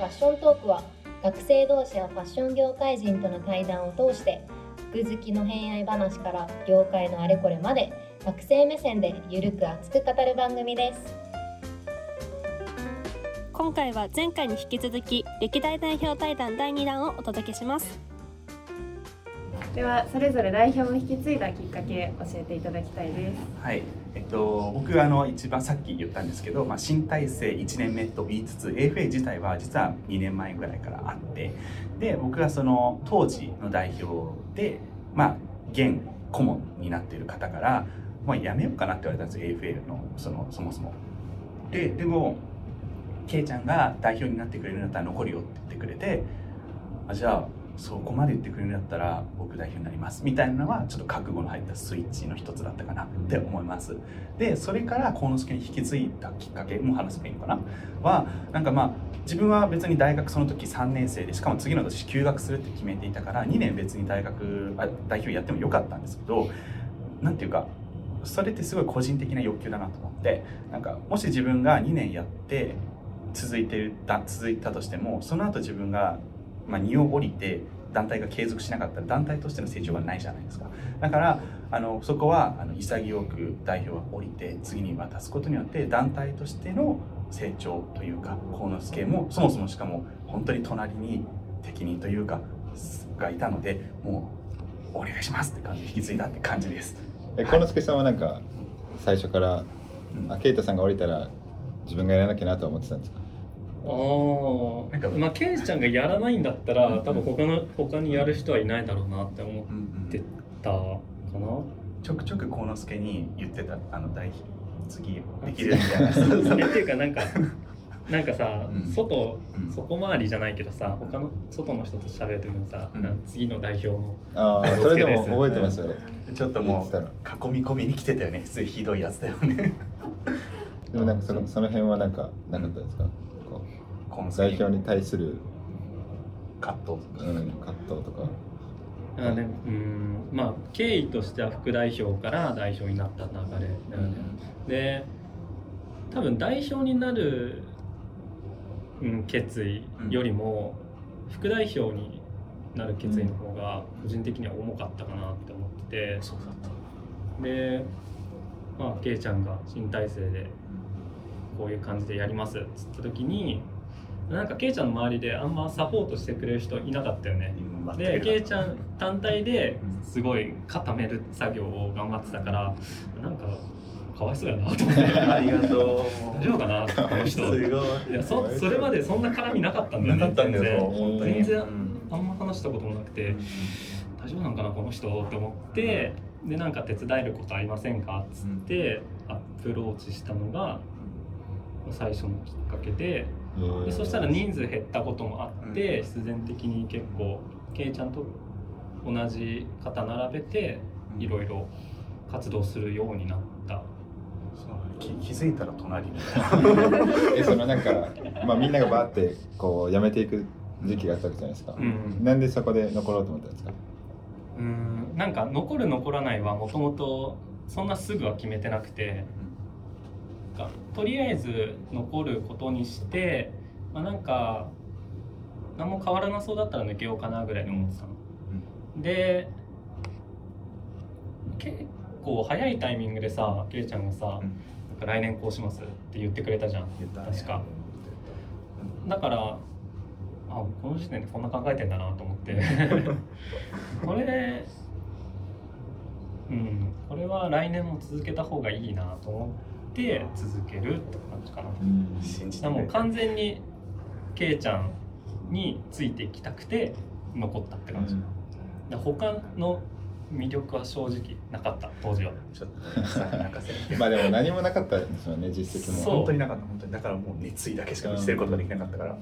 ファッショントークは学生同士やファッション業界人との対談を通して服好きの偏愛話から業界のあれこれまで学生目線でゆるく熱く語る番組です。今回は前回に引き続き歴代代表対談第2弾をお届けします。ではそれぞれ代表を引き継いだきっかけ教えていただきたいです。はい、えっと、僕あの一番さっき言ったんですけど、まあ、新体制1年目と言いつつ AFA 自体は実は2年前ぐらいからあってで僕がその当時の代表で、まあ、現顧問になっている方から「もうやめようかな」って言われたんです AFA のそのそもそも。ででもケイちゃんが代表になってくれるんだったら残るよって言ってくれてあじゃあそこまで言ってくれるんだったら僕代表になります。みたいなのはちょっと覚悟の入ったスイッチの一つだったかなって思います。でそれから幸之助に引き継いだきっかけも話せばいいのかな。はなんかまあ自分は別に大学その時3年生でしかも次の年休学するって決めていたから2年別に大学あ代表やってもよかったんですけどなんていうかそれってすごい個人的な欲求だなと思ってなんかもし自分が2年やって続いてるだ続いたとしてもその後自分が、まあ、荷を降りて団体が継続しなかったら団体としての成長がないじゃないですか。だからあのそこはあの潔く代表は降りて次に渡すことによって団体としての成長というか幸之助もそもそもしかも本当に隣に適任というかがいたのでもうお願いしますって感じで引き継いだって感じです。え幸之助さんはなんか最初から、あケイタさんが降りたら自分がやらなきゃなとは思ってたんですか？ああなんかまあケイちゃんがやらないんだったら多分他の他にやる人はいないだろうなって思ってたかな。ちょくちょく幸之助に言ってたあの代表次できるみたいな。っていうかなんか なんかさ、うん。外うん。外回りじゃないけどさ他の外の人と喋る時もさ、うん。次の代表のああそれでも覚えてますよ。ねちょっともう囲み込みに来てたよね。すごいひどいやつだよね。でもなんかそのその辺はなんかなかったですか？こ幸之助う代表に対する、葛藤とか。うん、葛藤とか。あでもうんまあ経緯としては副代表から代表になった流れだよね、で多分代表になる、うん、決意よりも、副代表になる決意の方が個人的には重かったかなって思ってて、そうだった。でまあケイちゃんが新体制でこういう感じでやりますっつった時になんかケイちゃんの周りであんまサポートしてくれる人いなかったよね。でケイちゃん単体ですごい固める作業を頑張ってたからなんかかわいそうやなと思って。ありがとう。大丈夫かなこの人。すごい。いやそそれまでそんな絡みなかったんだよね全然。全然うん。あんま話したこともなくて大丈夫なんかなこの人って思ってでなんか手伝えることありませんかっつってアプローチしたのが最初のきっかけででそしたら人数減ったこともあって必然的に結構ケイちゃんと同じ肩並べていろいろ活動するようになった。気気づいたら隣に えそのなんか、まあ、みんながバーってこう辞めていく時期があったわけじゃないですか、うん。なんでそこで残ろうと思ったんですか？うん。なんか残る残らないはもともとそんなすぐは決めてなくてかとりあえず残ることにして、まあ、なんか何も変わらなそうだったら抜けようかなぐらいに思ってたの。で結構早いタイミングでさケイちゃんがさ、なんか来年こうしますって言ってくれたじゃん。ね。確か。だからあこの時点でこんな考えてんだなと思って。これうんこれは来年も続けた方がいいなと思って続けるって感じかな、信じてだからもう完全にケイちゃんについていきたくて残ったって感じ、だから他の魅力は正直なかった当時は。ちょっとさ泣かせて。まあでも何もなかったんですよね実績も。本当になかった本当に。だからもう熱意だけしか見せることができなかったから、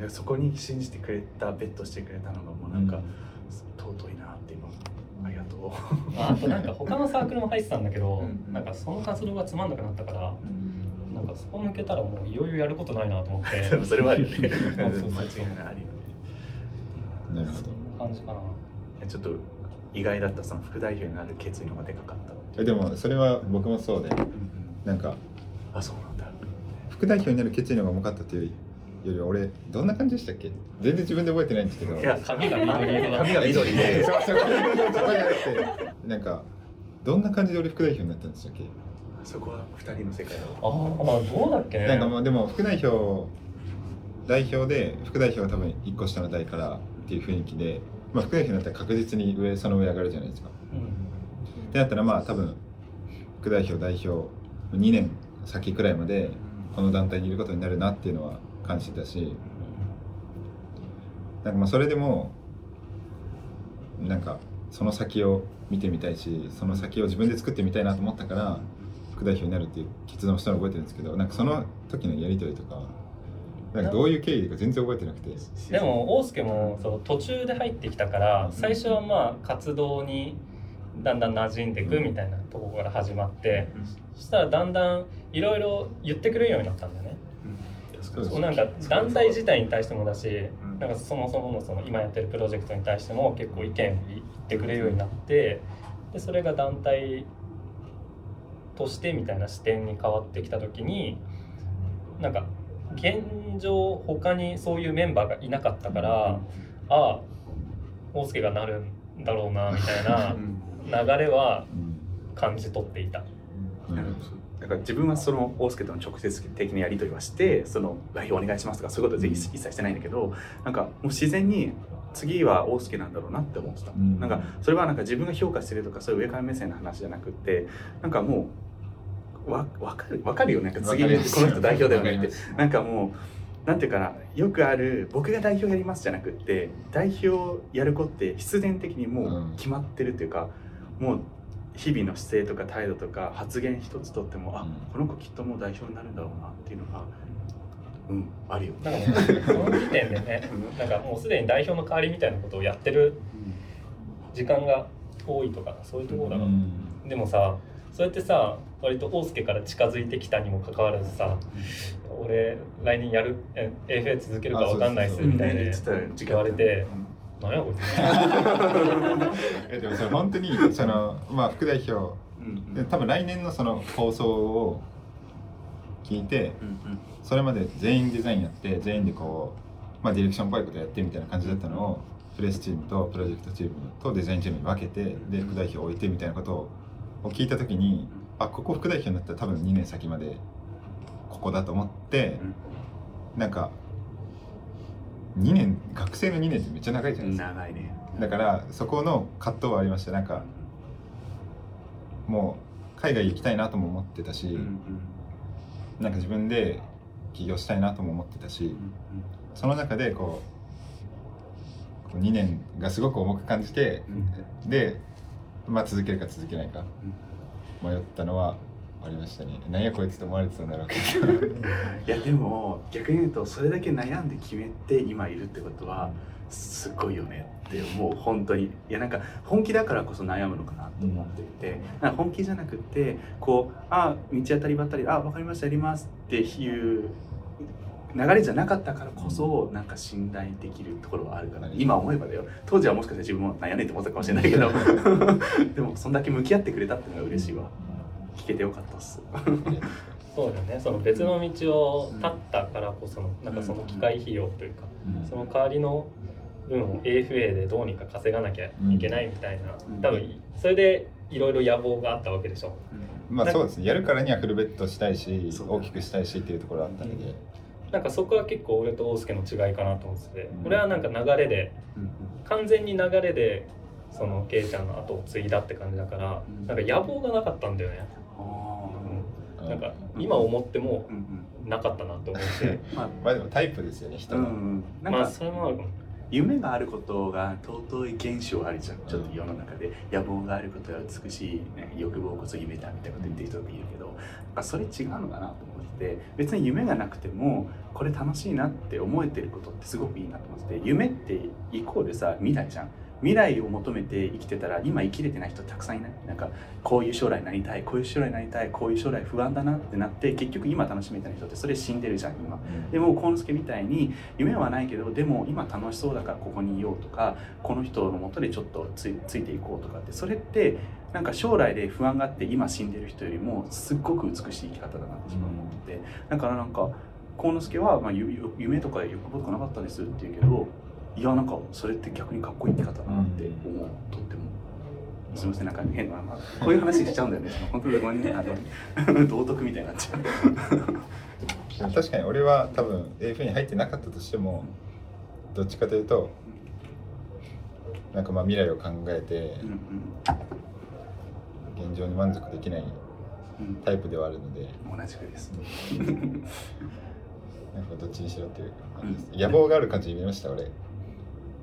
でそこに信じてくれたベットしてくれたのがもうなんか、うん。尊いなって今あとなんか他のサークルも入ってたんだけど、うんなんかその活動がつまんなくなったからなんかそこ抜けたらもういよいよやることないなと思って。それはあるよね。間違いそうそう。ないあるよね。なるほど。感じかな。ちょっと意外だったその副代表になる決意の方がでかかった、えでもそれは僕もそうでなんかあそうなんだ。副代表になる決意の方が重かったというより俺どんな感じでしたっけ？全然自分で覚えてないんですけど。いや髪が緑色だ。髪が緑で。そうそう。そこじゃなくてなんかどんな感じで俺副代表になったんでしたっけ？そこは二人の世界だ。ああどうだっけね。なんかもうでも副代表代表で副代表は多分1個下の代からっていう雰囲気で、まあ、副代表になったら確実に上その上上がるじゃないですか。うん。ってなったらまあ多分副代表代表2年先くらいまでこの団体にいることになるなっていうのは感じてたし。なんかまあそれでもなんかその先を見てみたいしその先を自分で作ってみたいなと思ったから副代表になるっていう決断をしたのを覚えてるんですけどなんかその時のやり取りとかなんかどういう経緯か全然覚えてなくて。でも大輔もそう途中で入ってきたから最初はまあ活動にだんだん馴染んでいくみたいなところから始まってそしたらだんだんいろいろ言ってくれるようになったんだよねそうそうなんか団体自体に対してもだしなんかそもそものその今やってるプロジェクトに対しても結構意見言ってくれるようになってでそれが団体としてみたいな視点に変わってきた時になんか現状他にそういうメンバーがいなかったからああ大輔がなるんだろうなみたいな流れは感じ取っていた。うんから自分はその大輔との直接的なやり取りはしてその代表お願いしますとかそういうことは一切してないんだけどなんかもう自然に次は大輔なんだろうなって思ってた、うん。なんかそれはなんか自分が評価してるとかそういう上から目線の話じゃなくってなんかもうわ分かる分かるよなんか次この人代表だよねってなんかもうなんていうかなよくある僕が代表やりますじゃなくって代表やる子って必然的にもう決まってるっていうか、もう日々の姿勢とか態度とか発言一つとっても、あうん。この子きっともう代表になるんだろうなっていうのがうんあるよ。なんその時点でねなんかもうすでに代表の代わりみたいなことをやってる時間が多いとかそういうところだろう、でもさそうやってさ割と大輔から近づいてきたにもかかわらずさ「俺来年やるえ AFA 続けるかわかんないっす」みたいで言われて「何やこいつ」えでもそれ本当にそのまあ副代表。うんで多分来年のその放送を聞いてうんうん。それまで全員デザインやって全員でこう、まあ、ディレクションっぽいことやってみたいな感じだったのをプレスチームとプロジェクトチームとデザインチームに分けてで副代表を置いてみたいなことを聞いた時にあここ副代表になったら多分2年先までここだと思ってなんか2年学生の2年ってめっちゃ長いじゃないですか。長いね。だからそこの葛藤はありました。なんかもう海外行きたいなとも思ってたし、うんうん。なんか自分で起業したいなとも思ってたしその中でこうこう2年がすごく重く感じてで、まあ、続けるか続けないか迷ったのはありましたね。何やこいつと思われてたんだろうけど。いやでも逆に言うとそれだけ悩んで決めて今いるってことはすごいよねって思う。本当に。いやなんか本気だからこそ悩むのかなと思っていて、なんか本気じゃなくてこうあ道当たりばったりあ分かりましたやりますっていう流れじゃなかったからこそなんか信頼できるところはあるから、今思えばだよ。当時はもしかしたら自分も悩んでって思ったかもしれないけど。でもそんだけ向き合ってくれたっていうのが嬉しいわ聞けてよかったっす。そうだよね。その別の道を立ったからこそのなんかその機会費用というかその代わりの分を AFA でどうにか稼がなきゃいけないみたいな、うん。多分それでいろいろ野望があったわけでしょ。まあそうですね。やるからにはフルベッドしたいし大きくしたいしっていうところあったので、なんかそこは結構俺と大輔の違いかなと思ってて、うん。俺はなんか流れでうん。完全に流れでそのケイちゃんの後を継いだって感じだから、うん。なんか野望がなかったんだよね、あなんか今思ってもなかったなと思って まあまあでもタイプですよね人の、うん、なんかまあそれもあるかも。夢があることが尊い現象あるじゃんちょっと世の中で野望があることが美しい、ね、欲望こそ夢だみたいなこと言ってる人がいるけどそれ違うのかなと思ってて別に夢がなくてもこれ楽しいなって思えてることってすごくいいなと思ってて夢ってイコールさ未来じゃん未来を求めて生きてたら今生きれてない人たくさんいない。なんかこういう将来になりたいこういう将来になりたいこういう将来不安だなってなって結局今楽しめてない人ってそれ死んでるじゃん今。でも幸之助みたいに夢はないけどでも今楽しそうだからここにいようとかこの人のもとでちょっとついついていこうとかってそれってなんか将来で不安があって今死んでる人よりもすっごく美しい生き方だなって自分は思って。だからなんか幸之助は、まあ、夢とか欲望とかなかったですって言うけどいやなんかそれって逆にかっこいいって方だなって思う、とっても。すみませんなんか変な、まあ、こういう話しちゃうんだよね。本当にごめんね。あの 道徳みたいになっちゃう。確かに俺は多分 AF に入ってなかったとしてもどっちかというとなんかまあ未来を考えてうん現状に満足できないうんうん。タイプではあるので。同じくです。なんかどっちにしろっていう感じです野望がある感じに見えました俺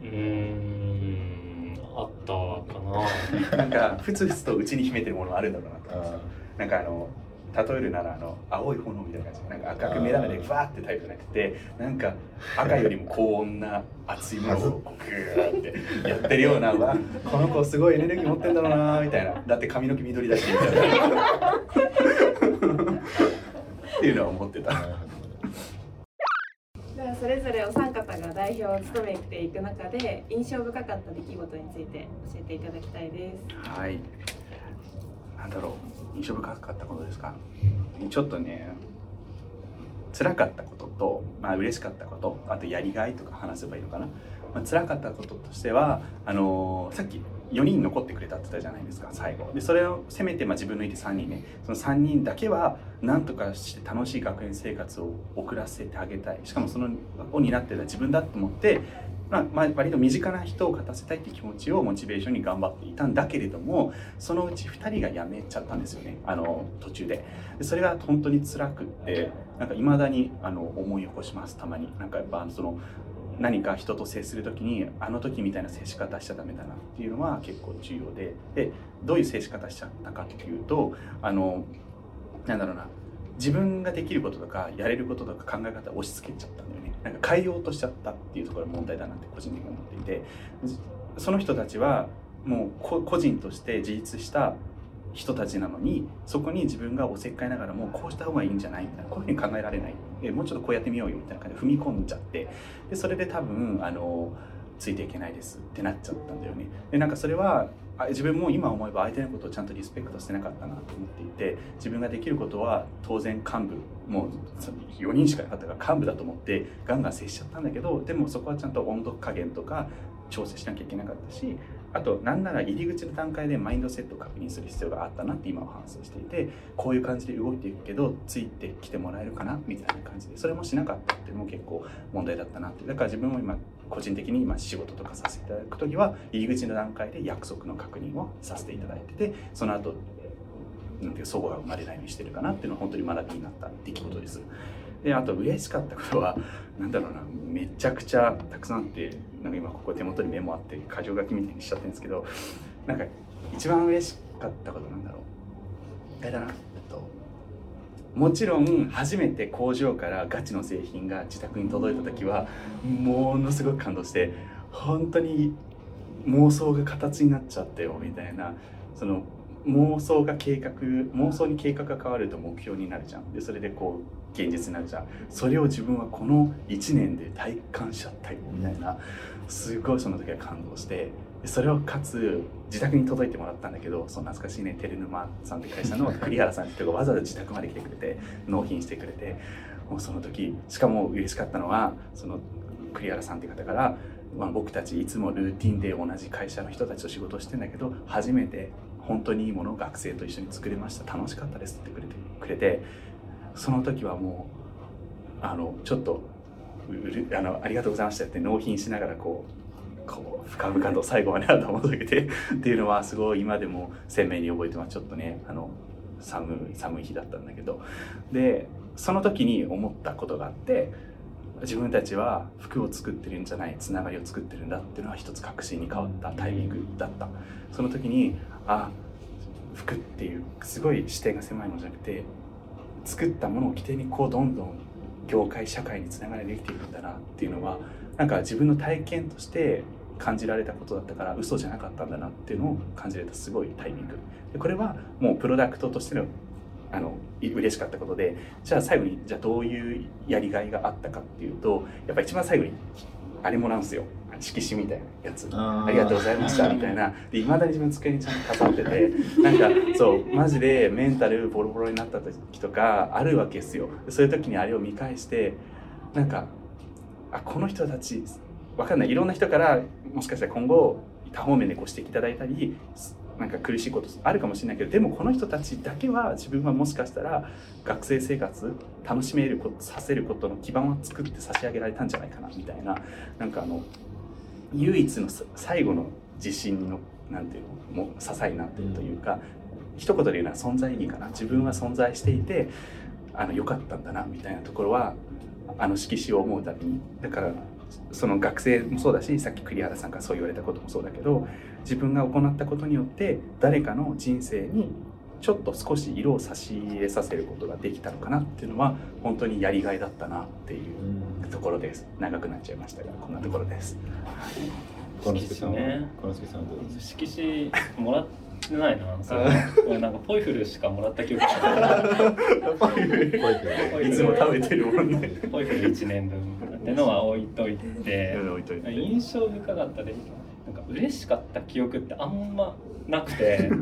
うーん。あったかな。なんかふつふつと内に秘めてるものがあるんだろうなと思いまなんかあの例えるならあの青い炎みたいな感じな。んか赤く目玉でバーってタイプじゃなくてなんか赤よりも高温な熱いものをグーってやってるようなわこの子すごいエネルギー持ってんだろうなみたいな。だって髪の毛緑だしみたいな。っていうのは思ってたそれぞれお三方が代表を務めていく中で印象深かった出来事について教えていただきたいです。はい。なんだろう。印象深かったことですか？ちょっとね辛かったことと、まあ嬉しかったことあとやりがいとか話せばいいのかな、まあ、辛かったこととしてはあのーさっき4人残ってくれたって言ったじゃないですか最後。でそれをせめてまあ自分のいて3人ね。その3人だけは何とかして楽しい学園生活を送らせてあげたい。しかもそのを担ってた自分だと思ってまあ、まあ割と身近な人を勝たせたいって気持ちをモチベーションに頑張っていたんだけれどもそのうち2人が辞めちゃったんですよね。あの途中で。でそれが本当に辛くってなんか未だにあの思い起こしますたまに。なんかやっぱその何か人と接する時にあの時みたいな接し方しちゃダメだなっていうのは結構重要ででどういう接し方しちゃったかっていうとあのなんだろうな自分ができることとかやれることとか考え方を押し付けちゃったんだよね。なんか変えようとしちゃったっていうところが問題だなって個人的に思っていて。その人たちはもう個人として自立した人たちなのにそこに自分がおせっかいながらもこうした方がいいんじゃないみたいなこういうふうに考えられない。えもうちょっとこうやってみようよみたいな感じで踏み込んじゃってでそれで多分あのついていけないですってなっちゃったんだよね。でなんかそれは自分も今思えば相手のことをちゃんとリスペクトしてなかったなと思っていて自分ができることは当然幹部もう4人しかなかったから幹部だと思ってガンガン接しちゃったんだけどでもそこはちゃんと温度加減とか調整しなきゃいけなかったしあとなんなら入り口の段階でマインドセットを確認する必要があったなって今は反省していてこういう感じで動いていくけどついてきてもらえるかなみたいな感じでそれもしなかったっていうのも結構問題だったなってだから自分も今個人的に今仕事とかさせていただく時は入り口の段階で約束の確認をさせていただいててその後なんていう齟齬が生まれないようにしてるかなっていうのは本当に学びになった出来事です。であと嬉しかったことはなんだろうなめちゃくちゃたくさんあってなんか今ここ手元にメモあって箇条書きみたいにしちゃってるんですけどなんか一番嬉しかったことなんだろう。あれだなともちろん初めて工場からガチの製品が自宅に届いた時はものすごく感動して本当に妄想が形になっちゃったよみたいなその妄想が計画妄想に計画が変わると目標になるじゃん。でそれでこう現実になるじゃん。それを自分はこの1年で体感しちゃったよみたいな。すごいその時は感動して。それをかつ自宅に届いてもらったんだけどその懐かしいね。テレヌマさんって会社の栗原さんって人がわざわざ自宅まで来てくれて納品してくれて。もうその時しかも嬉しかったのはその栗原さんって方から、まあ、僕たちいつもルーティンで同じ会社の人たちと仕事してんだけど初めて本当にいいものを学生と一緒に作れました。楽しかったですってくれてくれてその時はもうあのちょっとあのありがとうございましたって納品しながらこうこう深々と最後まで頭を下げてっていうのはすごい今でも鮮明に覚えてます。ちょっとねあの寒い寒い日だったんだけど。でその時に思ったことがあって自分たちは服を作ってるんじゃないつながりを作ってるんだっていうのは一つ確信に変わったタイミングだった。その時にあ服っていうすごい視点が狭いものじゃなくて作ったものを起点にこうどんどん業界社会につながりできていくんだなっていうのはなんか自分の体験として感じられたことだったから嘘じゃなかったんだなっていうのを感じれたすごいタイミング。でこれはもうプロダクトとしてのあのい嬉しかったことでじゃあ最後にじゃあどういうやりがいがあったかっていうとやっぱ一番最後にあれもらうんですよ。あ色紙みたいなやつ。ありがとうございましたみたいな。でいまだに自分の机にちゃんと飾ってて なんかそうマジでメンタルボロボロになった時とかあるわけですよ。そういう時にあれを見返してなんかあこの人たちわかんない。いろんな人からもしかしたら今後多方面でご指摘いただいたりなんか苦しいことあるかもしれないけどでもこの人たちだけは自分はもしかしたら学生生活楽しめることさせることの基盤を作って差し上げられたんじゃないかなみたいな。なんかあの唯一の最後の自信のなんていうのも支えになっているというか、一言で言うなら存在意義かな。自分は存在していてあの良かったんだなみたいなところはあの色紙を思うたびに。だからその学生もそうだしさっき栗原さんからそう言われたこともそうだけど自分が行ったことによって誰かの人生にちょっと少し色を差し入れさせることができたのかなっていうのは本当にやりがいだったなっていうところです。長くなっちゃいましたがこんなところです。このすけさんはね色紙もらってないな俺なんかポイフルしかもらった記憶がない。いつも食べてるもんね。ポイフル1年分ってのは置いといて。置いといて。印象深かったでなんか嬉しかった記憶ってあんまなくて。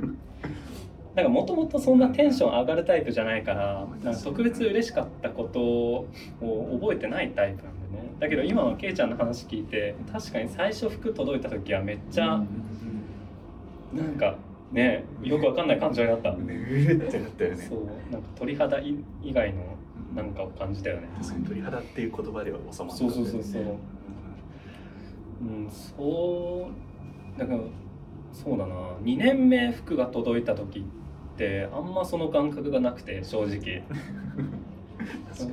なんかもともとそんなテンション上がるタイプじゃないからなんか特別嬉しかったことを覚えてないタイプなんでね。だけど今のケイちゃんの話聞いて確かに最初服届いた時はめっちゃなんかねよくわかんない感情になった、うーってなったよね。そうなんか鳥肌以以外のなんかを感じたよね。確かに鳥肌っていう言葉では収まそうそうそうそううんそうだからそうだな。2年目服が届いた時ってあんまその感覚がなくて正直。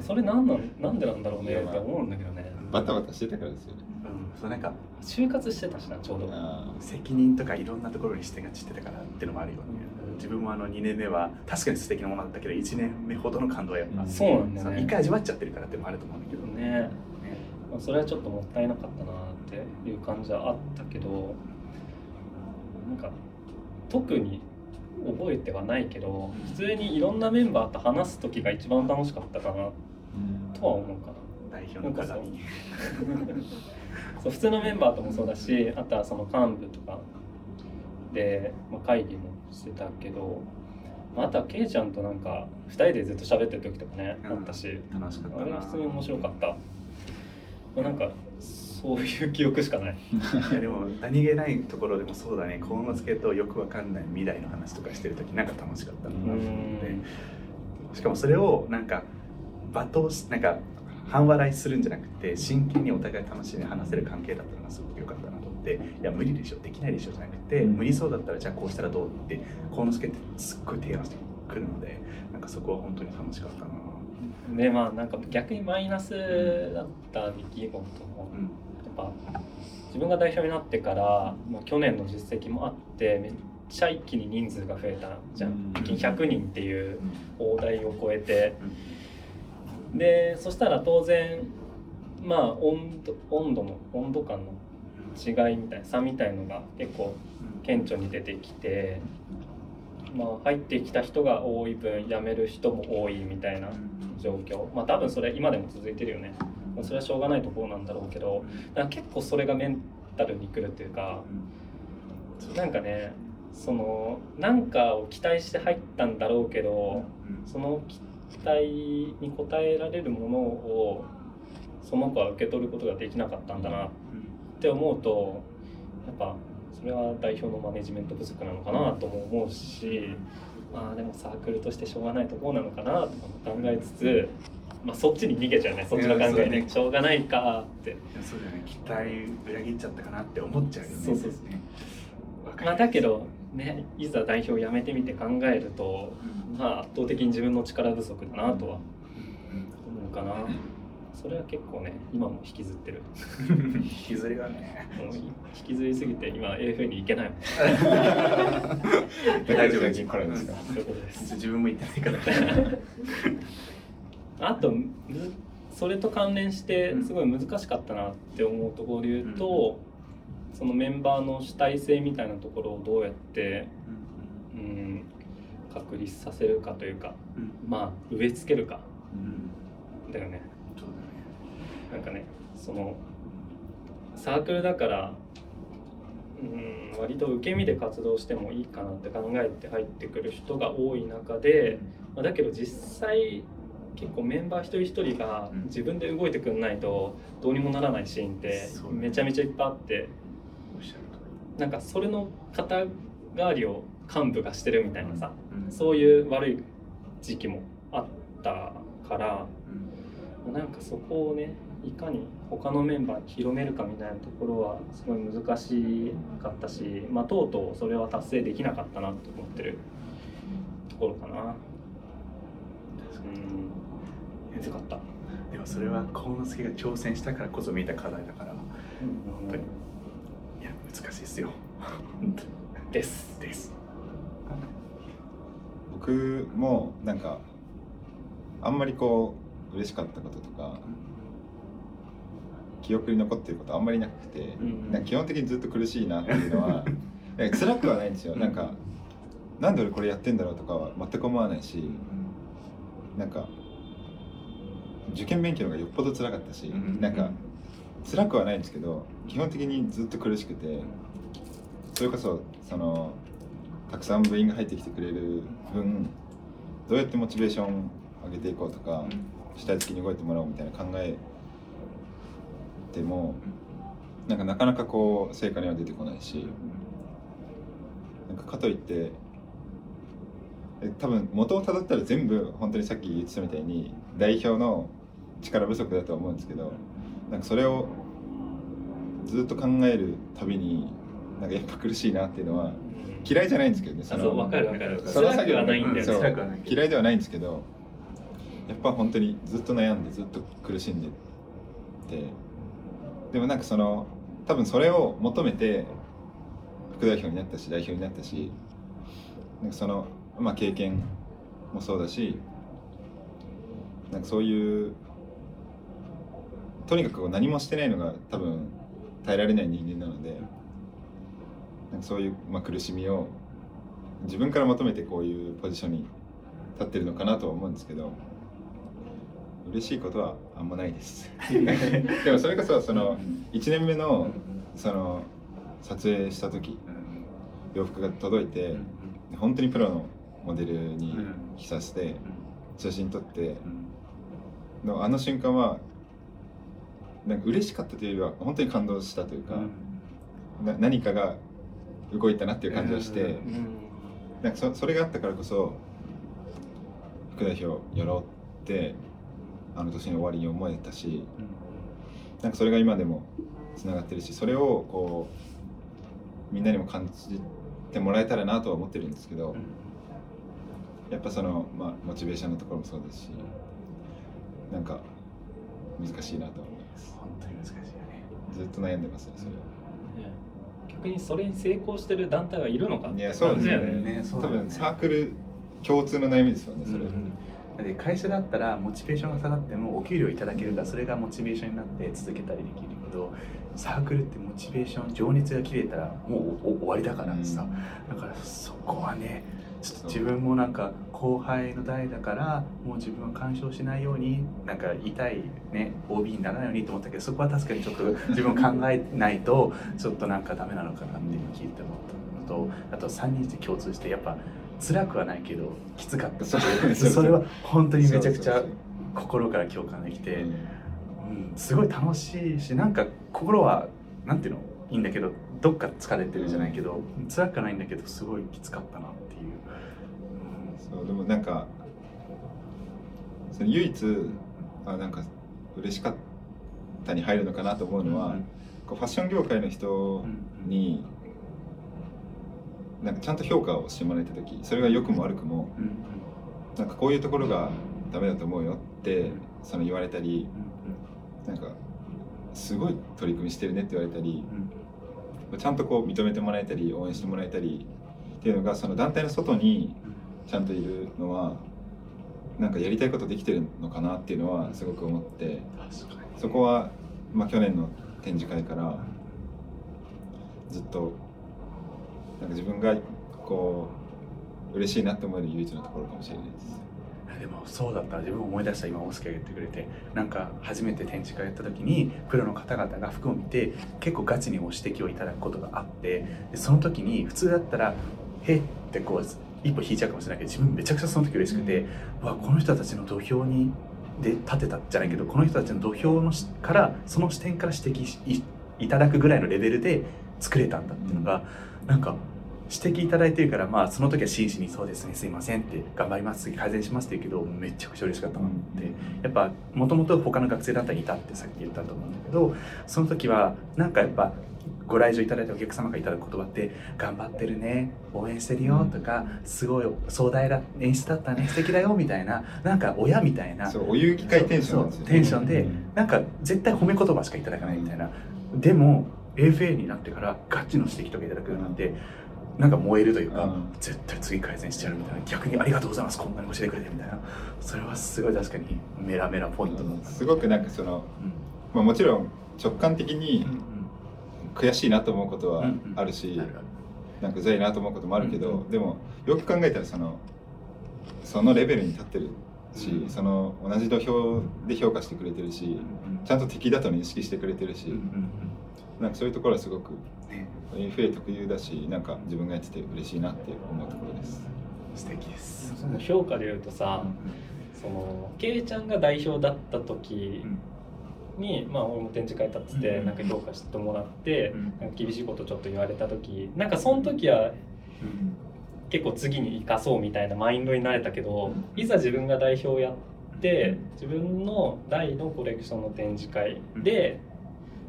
それなんなんなんでなんだろうねって思うんだけどね。バタバタしてたからですよね。うん。そうなんか就活してたしなちょうど。あ責任とかいろんなところに視点が散ってたからっていうのもあるよね。自分もあの2年目は確かに素敵なものだったけど1年目ほどの感動はやっぱ、うん。そうなんだよね一回味わっちゃってるからっていうのもあると思うんだけどねねまあそれはちょっともったいなかったなっていう感じはあったけどなんか特に覚えてはないけど普通にいろんなメンバーと話す時が一番楽しかったかなとは思うかな。代表の鏡そ。う普通のメンバーともそうだしあとはその幹部とか。で、まあ、会議もしてたけど、まあ、あとはケイちゃんとなんか2人でずっと喋ってる時とかね、うん。あったし。楽しかったな。あれ普通に面白かった、まあ、なんかそういう記憶しかない。いやでも何気ないところでもそうだね。幸之助とよくわかんない。未来の話とかしてる時なんか楽しかった。なと思ってしかもそれをなんか罵倒しなんか半笑いするんじゃなくて真剣にお互い楽しんで話せる関係だったのがすごく良かったなと思っていや無理でしょ。できないでしょじゃなくて、うん。無理そうだったらじゃあこうしたらどうって幸之助ってすっごい提案してくるのでなんかそこは本当に楽しかったなでまあなんか逆にマイナスだった出来事もうん。やっぱ自分が代表になってから、まあ、去年の実績もあってめっちゃ一気に人数が増えたじゃうん。ん一気に100人っていう大台を超えて。でそしたら当然まあ温度温度の温度感の違いみたいな差みたいのが結構顕著に出てきて、まあ、入ってきた人が多い分辞める人も多いみたいな状況。まあ多分それ今でも続いてるよね。それはしょうがないところなんだろうけどだか結構それがメンタルにくるっていうかなんかねそのなんかを期待して入ったんだろうけどその期待に応えられるものをその子は受け取ることができなかったんだなって思うとやっぱそれは代表のマネジメント不足なのかなとも思うしまあでもサークルとしてしょうがないところなのかなとかも考えつつ、まあ、そっちに逃げちゃうね。そっちの考えねね。しょうがないかって。そうだよね。期待裏切っちゃったかなって思っちゃうよね。そうそうそう。ね。まあ、だけどねいざ代表を辞めてみて考えると、まあ、圧倒的に自分の力不足だなとは思うかなそれは結構ね今も引きずってる。引きずりはね。引きずりすぎて今 AFA に行けないもん。大丈夫です。か自分も言ってないから。あとむそれと関連してすごい難しかったなって思うところで言うと、そのメンバーの主体性みたいなところをどうやって、うん、確立させるかというかまあ植え付けるか。だよねなんかねそのサークルだからうん割と受け身で活動してもいいかなって考えて入ってくる人が多い中で、まあだけど実際結構メンバー一人一人がうん。自分で動いてくんないとどうにもならないシーンってめちゃめちゃいっぱいあってなんかそれの肩代わりを幹部がしてるみたいなさそういう悪い時期もあったからうんなんかそこをねいかに他のメンバーに広めるかみたいなところはすごい難しかったし、まあ、とうとうそれは達成できなかったなと思ってるところかな。うん難かった。でもそれは幸之助が挑戦したからこそ見えた課題だから本当にいや難しいですよ です。です僕もなんかあんまりこう嬉しかったこととか記憶に残ってることあんまりなくて、んなんか基本的にずっと苦しいなっていうのは 辛くはないんですよ。なんかなんで俺これやってんだろうとかは全く思わないしなんか受験勉強がよっぽど辛かったし、うんなんか辛くはないんですけど基本的にずっと苦しくてそれこそそのたくさん部員が入ってきてくれる分どうやってモチベーション上げていこうとか主体的に動いてもらおうみたいな考えてもなんかなかなかこう成果には出てこないしなんかかといってえ多分元をたどったら全部本当にさっき言ってたみたいに代表の力不足だとは思うんですけどなんかそれをずっと考えるたびになんかやっぱ苦しいなっていうのは嫌いじゃないんですけどねあそうわかるわかるその辛くはないんだよそう辛くはないけど。嫌いではないんですけどやっぱ本当にずっと悩んでずっと苦しんでてでもなんかその多分それを求めて副代表になったし代表になったしなんかその、まあ、経験もそうだしなんかそういうとにかく何もしてないのが多分耐えられない人間なのでなんかそういう、まあ、苦しみを自分から求めてこういうポジションに立ってるのかなとは思うんですけど嬉しいことはあんまないです。でもそれこそその1年目のその撮影した時洋服が届いて本当にプロのモデルに着させて写真撮ってのあの瞬間はなんか嬉しかったというよりは本当に感動したというか、な何かが動いたなっていう感じがして、うん。なんかそそれがあったからこそ副代表やろうってあの年の終わりに思えたし、なんかそれが今でもつながってるしそれをこうみんなにも感じてもらえたらなとは思ってるんですけど、やっぱその、まあ、モチベーションのところもそうですしなんか難しいなと思います。本当に難しいよね。ずっと悩んでますねそれ。は。ね逆にそれに成功してる団体はいるのかいやそうですよね。多ねそうだよね。分サークル共通の悩みですよねそれ、だって会社だったらモチベーションが下がってもお給料いただけるからそれがモチベーションになって続けたりできるけどサークルってモチベーション情熱が切れたらもう終わりだからさ、だからそこはねちょっと自分もなんか後輩の代だからもう自分は干渉しないようになんか言いね OB にならないようにと思ったけどそこは確かにちょっと自分考えないとちょっとなんかダメなのかなっていう聞いて思ったのとあと3人で共通してやっぱ辛くはないけどきつかった。そう。それは本当にめちゃくちゃ心から共感できて、うん。うん、すごい楽しいしなんか心はなんていうの？いいんだけどどっか疲れてるじゃないけど、辛くはないんだけどすごいきつかったなっていう、そうでもなんかその唯一あなんか嬉しかったに入るのかなと思うのは、うんこうファッション業界の人に、なんかちゃんと評価をしてもらえた時それが良くも悪くもうなんかこういうところがダメだと思うよってその言われたりなんかすごい取り組みしてるねって言われたりうんちゃんとこう認めてもらえたり応援してもらえたりっていうのがその団体の外にちゃんといるのはなんかやりたいことできてるのかなっていうのはすごく思ってそこは、まあ、去年の展示会からずっとなんか自分がこう嬉しいなって思える唯一のところかもしれないです。でもそうだった。自分を思い出した。今大輔が言ってくれて。なんか初めて展示会やった時にプロの方々が服を見て結構ガチにご指摘をいただくことがあってでその時に普通だったら「へっ」ってこう一歩引いちゃうかもしれないけど自分めちゃくちゃその時嬉しくて、うわこの人たちの土俵にで立てたじゃないけどこの人たちの土俵のしからその視点から指摘しいいただくぐらいのレベルで作れたんだっていうのがなんか指摘いただいてるからまあその時は真摯に「そうですねすいません」って「頑張ります次改善します」って言うけどめちゃくちゃ嬉しかったなってやっぱもともと他の学生団体にいたってさっき言ったと思うんだけどその時はなんかやっぱご来場いただいたお客様がいただく言葉って「頑張ってるね応援してるよ」とか「すごい壮大な演出だったね素敵だよ」みたいななんか親みたいなそうお遊戯会テンションなんですよ、そうテンションでなんか絶対褒め言葉しかいただかないみたいな。でも AFA になってからガチの指摘とかいただくようになってなんか燃えるというか、うん。絶対次改善してやるみたいな。逆にありがとうございます。こんなに教えてくれてみたいな。それはすごい確かにメラメラポイントだったすごくなんかその、うん。まあ、もちろん直感的にうん悔しいなと思うことはうんあるし、あるある。なんかうざいなと思うこともあるけど、うんでもよく考えたらそのそのレベルに立ってるし、うん。その同じ土俵で評価してくれてるしうんちゃんと敵だと認識してくれてるし、うんうんなんかそういうところはすごく AFA 特有だしなんか自分がやってて嬉しいなって思うところです。素敵です。その評価で言うとさ、そのケイちゃんが代表だった時に、まあ俺も展示会立ってて、うんなんか評価してもらって、うんなんか厳しいことちょっと言われた時なんかその時はうん結構次に生かそうみたいなマインドになれたけど、うんいざ自分が代表をやって自分の大のコレクションの展示会で、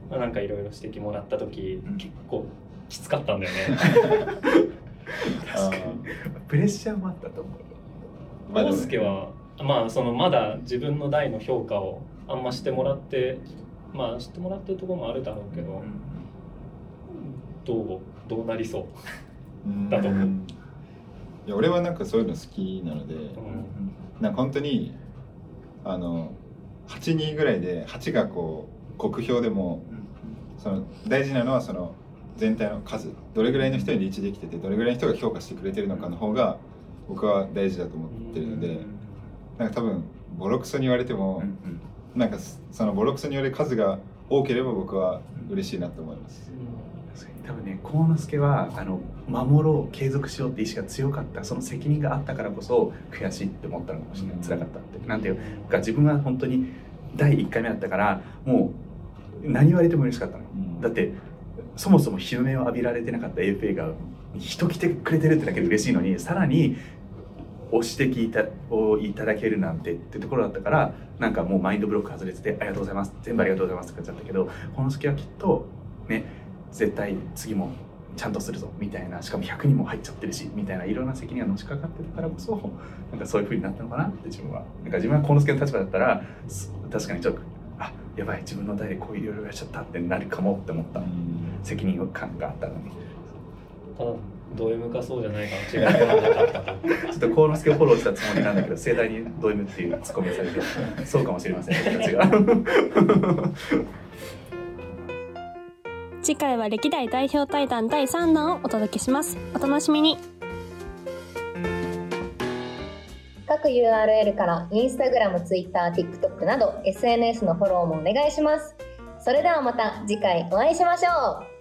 まあ、なんかいろいろ指摘もらった時、うん。結構きつかったんだよね。確かに。プレッシャーもあったと思う。大輔はまあそのまだ自分の代の評価をあんましてもらってまあ知ってもらってるところもあるだろうけど、どうどうなりそう？だと。思ういや俺はなんかそういうの好きなので、うん。なんか本当にあの8人ぐらいで8がこう酷評でもその大事なのはその全体の数どれぐらいの人にリーチできててどれぐらいの人が評価してくれてるのかの方が僕は大事だと思ってるのでなんか多分ボロクソに言われてもなんかそのボロクソに言われる数が多ければ僕は嬉しいなと思います。多分ね幸之助はあの守ろう継続しようって意志が強かったその責任があったからこそ悔しいって思ったのかもしれない。辛かったって。なんていうか自分は本当に第1回目だったからもう何言われても嬉しかったの。だってそもそも日の目を浴びられてなかった AFA が人来てくれてるってだけで嬉しいのにさらにご指摘いたをいただけるなんてってところだったからなんかもうマインドブロック外れてて「ありがとうございます。全部ありがとうございます」って感じだったけどこの隙はきっとね絶対次もちゃんとするぞみたいなしかも100人も入っちゃってるしみたいないろんな責任がのしかかってるからこそなんかそういう風になったのかなって自分は。なんか自分は幸之助の立場だったら確かにちょっとあやばい自分の代でこういういろいろやっちゃったってなるかもって思った。責任感があったのに。ただド M かそうじゃないか。の 違いはなかったと。ちょっと幸之助をフォローしたつもりなんだけど盛大にド M っていうツッコミをされてそうかもしれません僕たちが。次回は歴代代表対談第3弾をお届けします。お楽しみに各 URL からインスタグラム、ツイッター、TikTok など SNS のフォローもお願いします。それではまた次回お会いしましょう